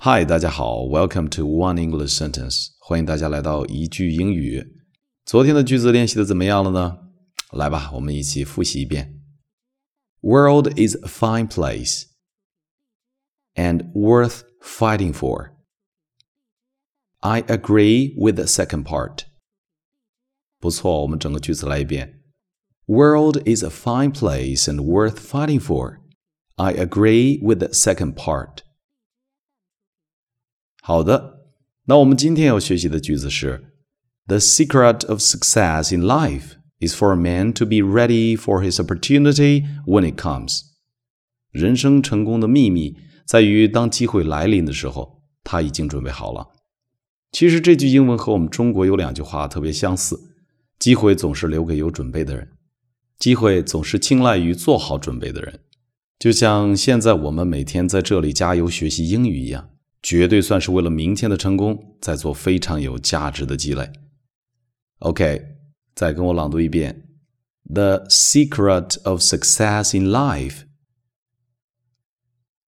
Hi，大家好，Welcome to One English Sentence，欢迎大家来到一句英语。昨天的句子练习的怎么样了呢？来吧，我们一起复习一遍。World is a fine place and worth fighting for. I agree with the second part. 不错，我们整个句子来一遍。World is a fine place and worth fighting for. I agree with the second part. 好的，那我们今天要学习的句子是：The secret of success in life is for a man to be ready for his opportunity when it comes。人生成功的秘密在于，当机会来临的时候，他已经准备好了。其实这句英文和我们中国有两句话特别相似：机会总是留给有准备的人，机会总是青睐于做好准备的人。就像现在我们每天在这里加油学习英语一样。绝对算是为了明天的成功在做非常有价值的积累。OK，再跟我朗读一遍：The secret of success in life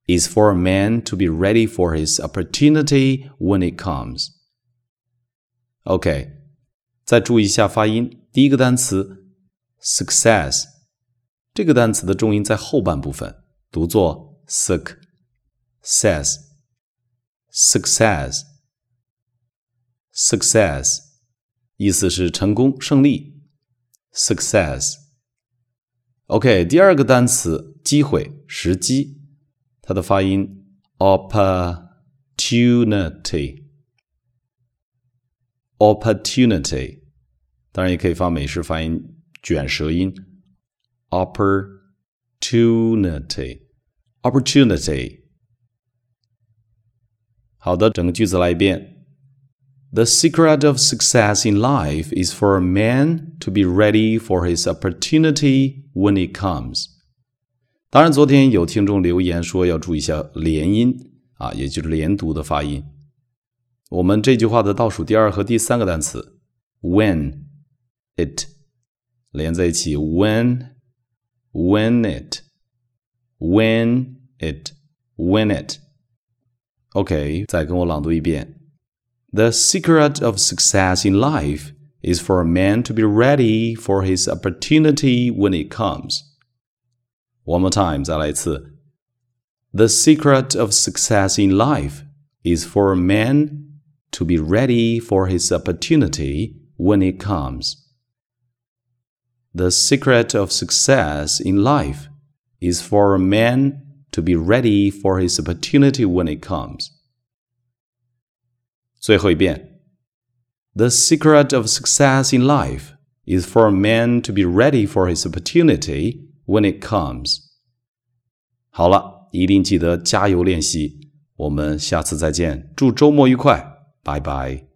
is for a man to be ready for his opportunity when it comes. OK，再注意一下发音。第一个单词 success 这个单词的重音在后半部分，读作 success。 success success 意思是成功胜利 success OK 第二个单词机会时机它的发音 opportunity opportunity 当然也可以发美式发音卷舌音 opportunity opportunity 好的，整个句子来一遍。The secret of success in life is for a man to be ready for his opportunity when it comes。当然，昨天有听众留言说要注意一下连音啊，也就是连读的发音。我们这句话的倒数第二和第三个单词 when it 连在一起，when when it when it when it。 OK，再跟我朗读一遍。The secret of success in life is for a man to be ready for his opportunity when it comes. One more time，再来一次。The secret of success in life is for a man to be ready for his opportunity when it comes. The secret of success in life is for a man to be ready for his opportunity when it comes. 最后一遍，The secret of success in life is for a man to be ready for his opportunity when it comes. 好了，一定记得加油练习。我们下次再见，祝周末愉快，拜拜。